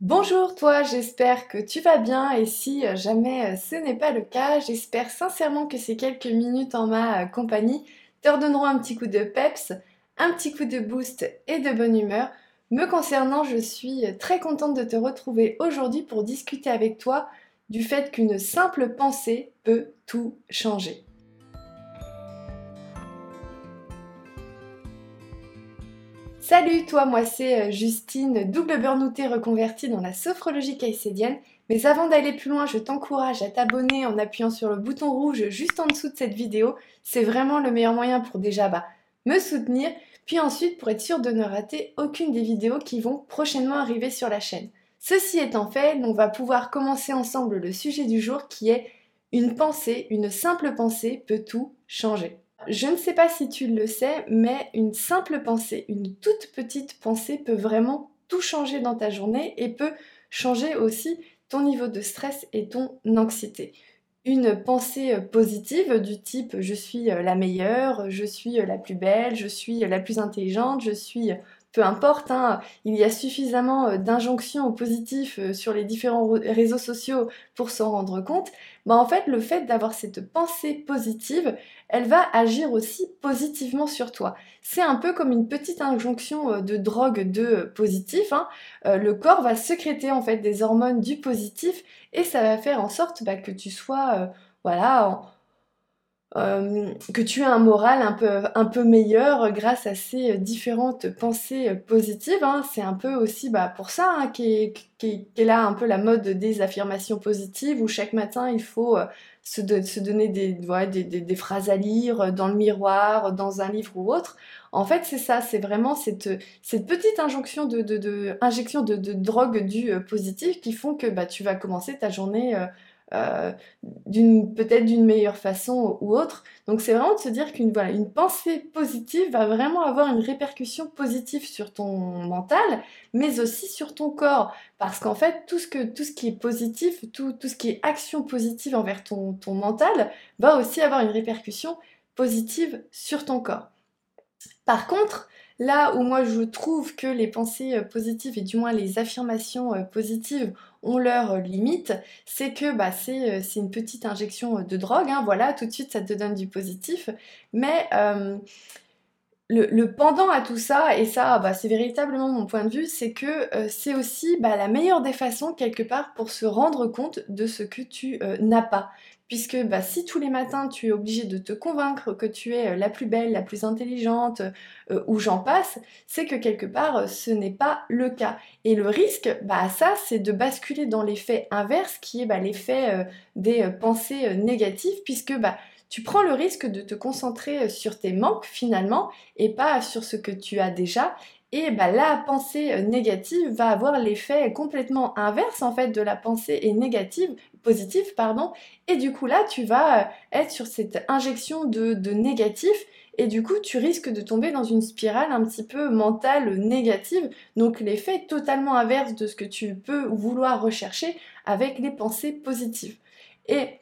Bonjour toi, j'espère que tu vas bien et si euh, jamais euh, ce n'est pas le cas, j'espère sincèrement que ces quelques minutes en ma euh, compagnie te redonneront un petit coup de peps, un petit coup de boost et de bonne humeur. Me concernant, je suis très contente de te retrouver aujourd'hui pour discuter avec toi du fait qu'une simple pensée peut tout changer. Salut toi, moi c'est euh, Justine, double burnoutée reconvertie dans la sophrologie caïcédienne. Mais avant d'aller plus loin, je t'encourage à t'abonner en appuyant sur le bouton rouge juste en dessous de cette vidéo. C'est vraiment le meilleur moyen pour déjà bah, me soutenir, puis ensuite pour être sûr de ne rater aucune des vidéos qui vont prochainement arriver sur la chaîne. Ceci étant fait, on va pouvoir commencer ensemble le sujet du jour qui est une pensée, une simple pensée peut tout changer. Je ne sais pas si tu le sais, mais une simple pensée, une toute petite pensée peut vraiment tout changer dans ta journée et peut changer aussi ton niveau de stress et ton anxiété. Une pensée positive du type je suis la meilleure, je suis la plus belle, je suis la plus intelligente, je suis peu importe, hein, il y a suffisamment euh, d'injonctions positifs euh, sur les différents réseaux sociaux pour s'en rendre compte, bah en fait le fait d'avoir cette pensée positive, elle va agir aussi positivement sur toi. C'est un peu comme une petite injonction euh, de drogue de positif. Hein. le corps va sécréter en fait des hormones du positif et ça va faire en sorte bah, que tu sois voilà en, euh, que tu as un moral un peu, un peu meilleur grâce à ces différentes pensées positives. Hein. C'est un peu aussi bah, pour ça hein, qu'est qu là un peu la mode des affirmations positives où chaque matin il faut euh, se, donner des, phrases à lire dans le miroir, dans un livre ou autre. En fait, c'est ça, c'est vraiment cette, petite injonction de, injection de, drogue du euh, positif qui font que bah, tu vas commencer ta journée euh, d'une peut-être d'une meilleure façon ou autre. Donc c'est vraiment de se dire qu'une voilà, une pensée positive va vraiment avoir une répercussion positive sur ton mental, mais aussi sur ton corps. Parce qu'en fait, tout ce, que, tout ce qui est positif, tout, tout ce qui est action positive envers ton, ton mental, va aussi avoir une répercussion positive sur ton corps. Par contre, Là où moi je trouve que les pensées euh, positives et du moins les affirmations euh, positives ont leurs euh, limites, c'est que bah, c'est une petite injection de drogue, hein, voilà, tout de suite ça te donne du positif, mais le, pendant à tout ça, et ça bah, c'est véritablement mon point de vue, c'est que c'est aussi bah, la meilleure des façons quelque part pour se rendre compte de ce que tu n'as pas puisque bah, si tous les matins tu es obligé de te convaincre que tu es euh, la plus belle, la plus intelligente, euh, ou j'en passe, c'est que quelque part euh, ce n'est pas le cas. Et le risque, bah ça, c'est de basculer dans l'effet inverse, qui est bah, l'effet des pensées négatives, puisque bah, tu prends le risque de te concentrer sur tes manques finalement et pas sur ce que tu as déjà et bah, la pensée euh, négative va avoir l'effet complètement inverse en fait de la pensée négative, positive pardon. Et du coup là, tu vas euh, être sur cette injection de, de négatif et du coup tu risques de tomber dans une spirale un petit peu mentale négative. Donc l'effet totalement inverse de ce que tu peux vouloir rechercher avec les pensées positives. Et,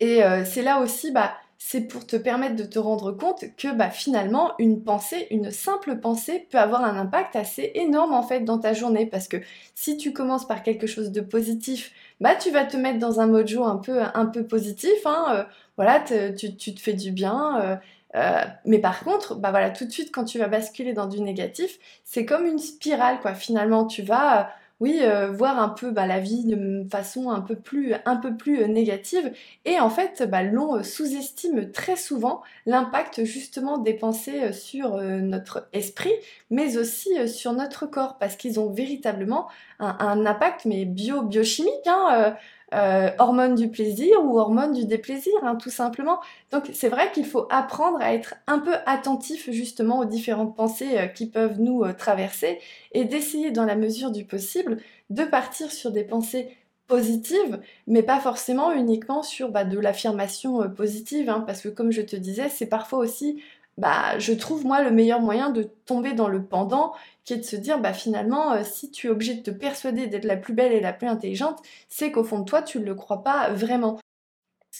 et euh, c'est là aussi bah c'est pour te permettre de te rendre compte que bah, finalement une pensée, une simple pensée peut avoir un impact assez énorme en fait dans ta journée parce que si tu commences par quelque chose de positif, bah tu vas te mettre dans un mojo un peu un peu positif, hein, euh, voilà, tu, te fais du bien. Euh, euh, mais par contre, bah voilà, tout de suite quand tu vas basculer dans du négatif, c'est comme une spirale quoi. Finalement, tu vas oui, euh, voir un peu bah, la vie de façon un peu plus, euh, négative. Et en fait, bah, l'on euh, sous-estime très souvent l'impact justement des pensées sur notre esprit, mais aussi sur notre corps, parce qu'ils ont véritablement un, impact mais bio biochimique. Hein, euh, hormones du plaisir ou hormones du déplaisir, hein, tout simplement. Donc c'est vrai qu'il faut apprendre à être un peu attentif justement aux différentes pensées euh, qui peuvent nous euh, traverser et d'essayer dans la mesure du possible de partir sur des pensées positives, mais pas forcément uniquement sur bah, de l'affirmation positive, hein, parce que comme je te disais, c'est parfois aussi bah, je trouve moi le meilleur moyen de tomber dans le pendant, qui est de se dire bah finalement euh, si tu es obligé de te persuader d'être la plus belle et la plus intelligente, c'est qu'au fond de toi tu ne le crois pas vraiment.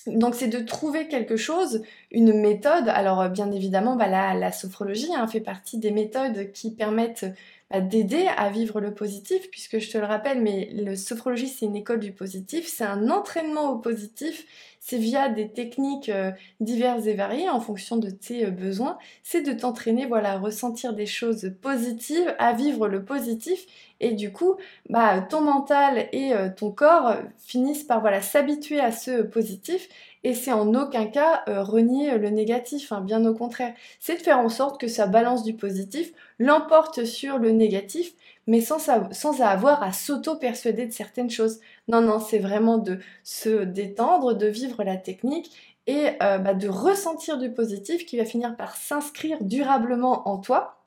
Donc c'est de trouver quelque chose, une méthode. Alors euh, bien évidemment, bah, la, sophrologie hein, fait partie des méthodes qui permettent d'aider à vivre le positif, puisque je te le rappelle, mais le sophrologie c'est une école du positif, c'est un entraînement au positif, c'est via des techniques euh, diverses et variées en fonction de tes euh, besoins, c'est de t'entraîner voilà, à ressentir des choses positives, à vivre le positif et du coup, bah, ton mental et euh, ton corps finissent par voilà, s'habituer à ce positif et c'est en aucun cas renier le négatif, hein, bien au contraire. C'est de faire en sorte que sa balance du positif l'emporte sur le négatif mais sans, avoir à s'auto-persuader de certaines choses. Non, non, c'est vraiment de se détendre, de vivre la technique et euh, bah, de ressentir du positif qui va finir par s'inscrire durablement en toi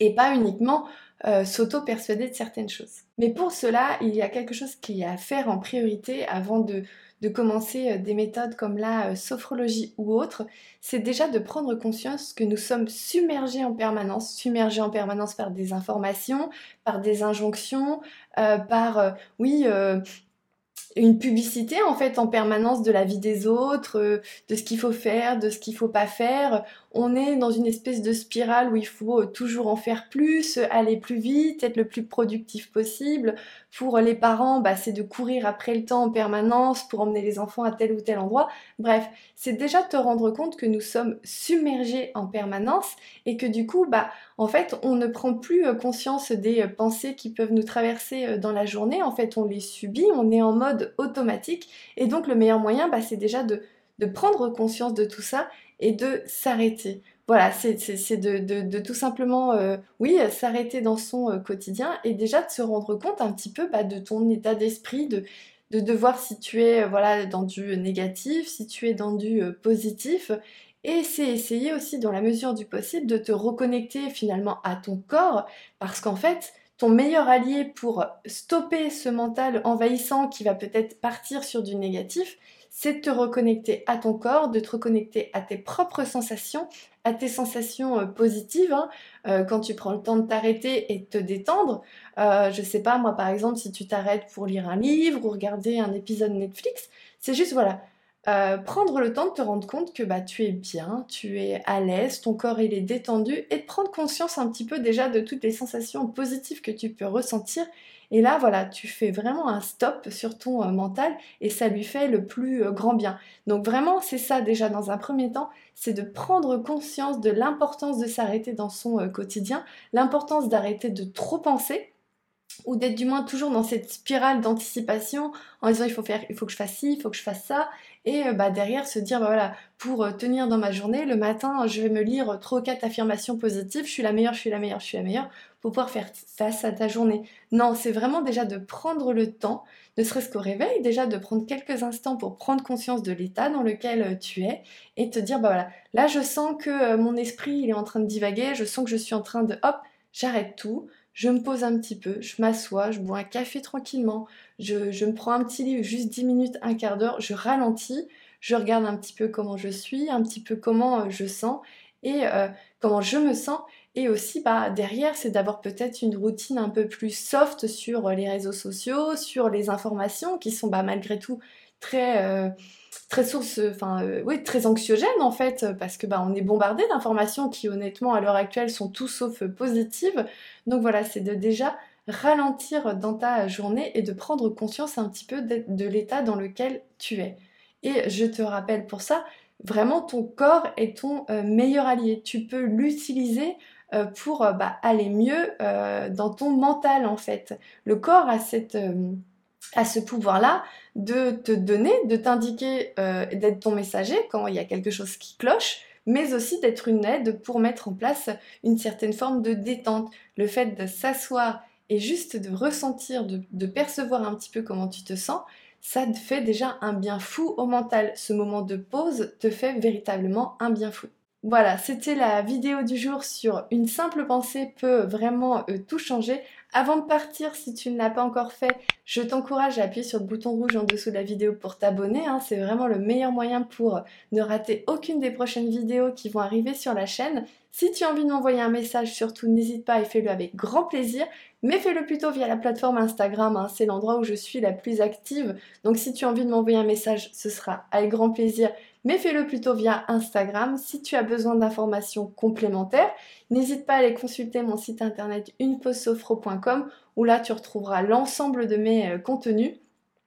et pas uniquement euh, s'auto-persuader de certaines choses. Mais pour cela, il y a quelque chose qui est à faire en priorité avant de de commencer euh, des méthodes comme la euh, sophrologie ou autre, c'est déjà de prendre conscience que nous sommes submergés en permanence, submergés en permanence par des informations, par des injonctions, euh, par, oui, une publicité en fait en permanence de la vie des autres, de ce qu'il faut faire, de ce qu'il faut pas faire. On est dans une espèce de spirale où il faut toujours en faire plus, aller plus vite, être le plus productif possible. Pour les parents, bah, c'est de courir après le temps en permanence pour emmener les enfants à tel ou tel endroit. Bref, c'est déjà te rendre compte que nous sommes submergés en permanence et que du coup, bah, en fait, on ne prend plus euh, conscience des euh, pensées qui peuvent nous traverser euh, dans la journée. En fait, on les subit, on est en mode automatique. Et donc, le meilleur moyen, bah, c'est déjà de, prendre conscience de tout ça et de s'arrêter. Voilà, c'est de, tout simplement, oui, s'arrêter dans son quotidien et déjà de se rendre compte un petit peu bah, de ton état d'esprit, de, de, voir si tu es voilà, dans du négatif, si tu es dans du positif. Et c'est essayer aussi, dans la mesure du possible, de te reconnecter finalement à ton corps, parce qu'en fait, ton meilleur allié pour stopper ce mental envahissant qui va peut-être partir sur du négatif, c'est de te reconnecter à ton corps, de te reconnecter à tes propres sensations, à tes sensations euh, positives. Hein. Euh, quand tu prends le temps de t'arrêter et de te détendre, euh, je sais pas, moi par exemple, si tu t'arrêtes pour lire un livre ou regarder un épisode Netflix, c'est juste voilà, prendre le temps de te rendre compte que bah, tu es bien, tu es à l'aise, ton corps il est détendu et de prendre conscience un petit peu déjà de toutes les sensations positives que tu peux ressentir et là, voilà, tu fais vraiment un stop sur ton euh, mental et ça lui fait le plus euh, grand bien. Donc vraiment, c'est ça déjà dans un premier temps, c'est de prendre conscience de l'importance de s'arrêter dans son euh, quotidien, l'importance d'arrêter de trop penser ou d'être du moins toujours dans cette spirale d'anticipation en disant il faut faire il que je fasse ci, il faut que je fasse ça. Et euh, bah, derrière se dire bah voilà pour euh, tenir dans ma journée le matin je vais me lire trois quatre affirmations positives je suis la meilleure je suis la meilleure je suis la meilleure pour pouvoir faire face à ta journée. Non c'est vraiment déjà de prendre le temps ne serait-ce qu'au réveil déjà de prendre quelques instants pour prendre conscience de l'état dans lequel euh, tu es et te dire bah voilà là je sens que mon esprit est en train de divaguer je sens que je suis en train de hop j'arrête tout je me pose un petit peu, je m'assois, je bois un café tranquillement, je, me prends un petit livre, juste 10 minutes, un quart d'heure, je ralentis, je regarde un petit peu comment je suis, un petit peu comment euh, je sens et euh, comment je me sens. Et aussi, bah, derrière, c'est d'avoir peut-être une routine un peu plus soft sur euh, les réseaux sociaux, sur les informations qui sont bah, malgré tout très très source, enfin oui, très anxiogène en fait, parce que bah on est bombardé d'informations qui honnêtement à l'heure actuelle sont tout sauf positives. Donc voilà, c'est de déjà ralentir dans ta journée et de prendre conscience un petit peu de, l'état dans lequel tu es. Et je te rappelle pour ça, vraiment ton corps est ton euh, meilleur allié. Tu peux l'utiliser euh, pour euh, bah, aller mieux dans ton mental en fait. Le corps a cette à ce pouvoir-là de te donner, de t'indiquer, euh, d'être ton messager quand il y a quelque chose qui cloche, mais aussi d'être une aide pour mettre en place une certaine forme de détente. Le fait de s'asseoir et juste de ressentir, de, de, percevoir un petit peu comment tu te sens, ça te fait déjà un bien fou au mental. Ce moment de pause te fait véritablement un bien fou. Voilà, c'était la vidéo du jour sur une simple pensée peut vraiment euh, tout changer. Avant de partir, si tu ne l'as pas encore fait, je t'encourage à appuyer sur le bouton rouge en dessous de la vidéo pour t'abonner. Hein. C'est vraiment le meilleur moyen pour ne rater aucune des prochaines vidéos qui vont arriver sur la chaîne. Si tu as envie de m'envoyer un message, surtout n'hésite pas et fais-le avec grand plaisir. Mais fais-le plutôt via la plateforme Instagram, hein. c'est l'endroit où je suis la plus active. Donc si tu as envie de m'envoyer un message, ce sera avec grand plaisir mais fais-le plutôt via Instagram. Si tu as besoin d'informations complémentaires, n'hésite pas à aller consulter mon site internet uneposophro.com où là tu retrouveras l'ensemble de mes euh, contenus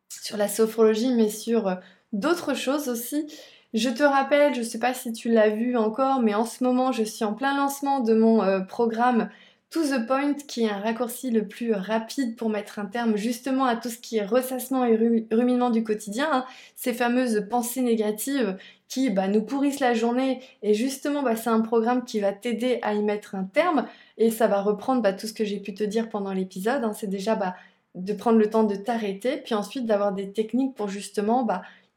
sur la sophrologie mais sur euh, d'autres choses aussi. Je te rappelle, je ne sais pas si tu l'as vu encore, mais en ce moment je suis en plein lancement de mon euh, programme To the Point, qui est un raccourci le plus rapide pour mettre un terme justement à tout ce qui est ressassement et ruminement du quotidien, hein. ces fameuses pensées négatives qui bah, nous pourrissent la journée. Et justement, bah, c'est un programme qui va t'aider à y mettre un terme. Et ça va reprendre bah, tout ce que j'ai pu te dire pendant l'épisode. Hein. C'est déjà de prendre le temps de t'arrêter, puis ensuite d'avoir des techniques pour justement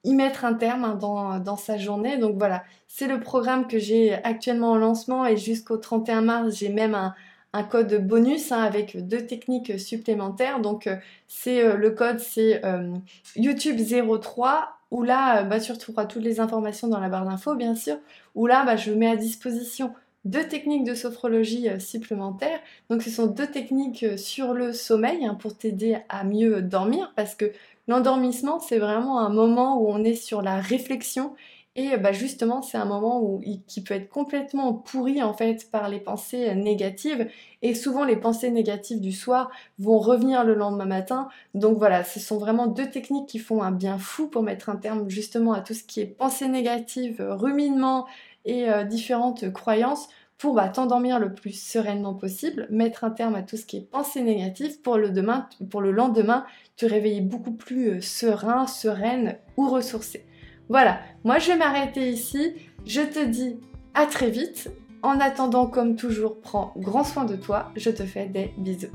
y mettre un terme hein, dans, dans, sa journée. Donc voilà, c'est le programme que j'ai actuellement en lancement et jusqu'au 31 mars, j'ai même un, un code bonus hein, avec deux techniques supplémentaires. Donc euh, c'est euh, le code c'est euh, YouTube 03 où là bah, tu retrouveras toutes les informations dans la barre d'infos bien sûr. Où là bah, je mets à disposition deux techniques de sophrologie supplémentaires. Donc ce sont deux techniques sur le sommeil hein, pour t'aider à mieux dormir parce que l'endormissement c'est vraiment un moment où on est sur la réflexion et bah justement, c'est un moment où, qui peut être complètement pourri en fait par les pensées négatives. Et souvent, les pensées négatives du soir vont revenir le lendemain matin. Donc voilà, ce sont vraiment deux techniques qui font un bien fou pour mettre un terme justement à tout ce qui est pensée négative, ruminement et euh, différentes croyances pour bah, t'endormir le plus sereinement possible, mettre un terme à tout ce qui est pensée négative pour le, demain, pour le lendemain te réveiller beaucoup plus euh, serein, sereine ou ressourcée. Voilà, moi je vais m'arrêter ici. Je te dis à très vite. En attendant, comme toujours, prends grand soin de toi. Je te fais des bisous.